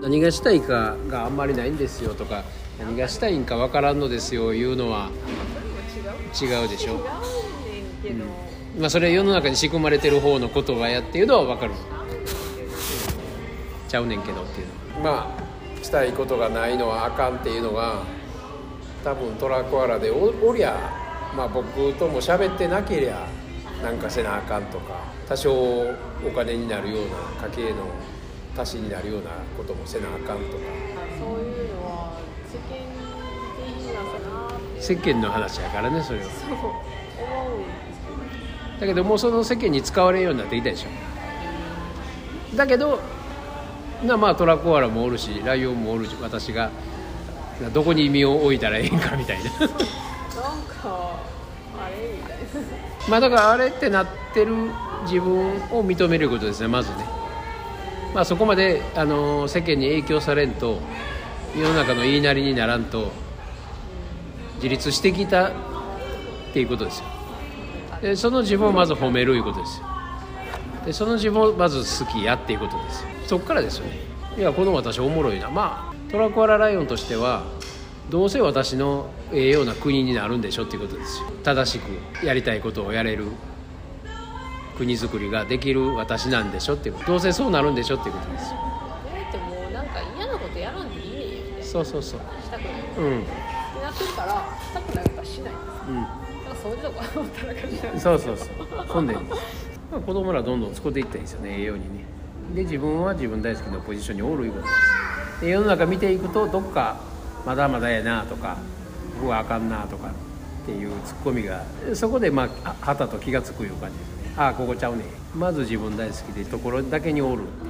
何がしたいかがあんまりないんですよとか何がしたいんかわからんのですよいうのは違うでしょ？違うねんけど、まあそれは世の中に仕組まれてる方の言葉やっていうのはわかる。ちゃうねんけどっていうの。はまあしたいことがないのはあかんっていうのが多分トラコアラでおおりゃまあ僕とも喋ってなけりゃなんかせなあかんとか多少お金になるような家計の足しになるようなこともせなあかんとか。そういうのは世間的なのかな世間の話やからねそれは。そう思うだけどもうその世間に使われるようになってきたでしょ。だけどなまあトラコアラもおるしライオンもおるし私がどこに身を置いたらええんかみたいな。なんかあれみたいな。まあだからあれってなってる自分を認めることですねまずねまあそこまであの世間に影響されんと世の中の言いなりにならんと自立してきたっていうことですよ。でその自分をまず褒めるいうことですよ。でその自分をまず好きやっていうことですよ。そっからですよね。いやこの私おもろいな。まあトラコアラライオンとしてはどうせ私のええような国になるんでしょっていうことですよ。正しくやりたいことをやれる国づくりができる私なんでしょっていうどうせそうなるんでしょっていうことですよ。えってもうなんか嫌なことやらんでいいね。んよそうそうそう。したくない。ってうん。なってるからしたくないことはしない。うん。掃除とか思ったらかしないそうそうそう。そんでいいんです、まあ、子供らどんどん使っていったらいいですよね。栄養にね。で自分は自分大好きなポジションにおるいうことです。で世の中見ていくとどっかまだまだやなとか僕はあかんなとかっていうツッコミがそこでまあはたと気が付くいう感じです。ねああここちゃうね。まず自分大好きでところだけにおる。っていう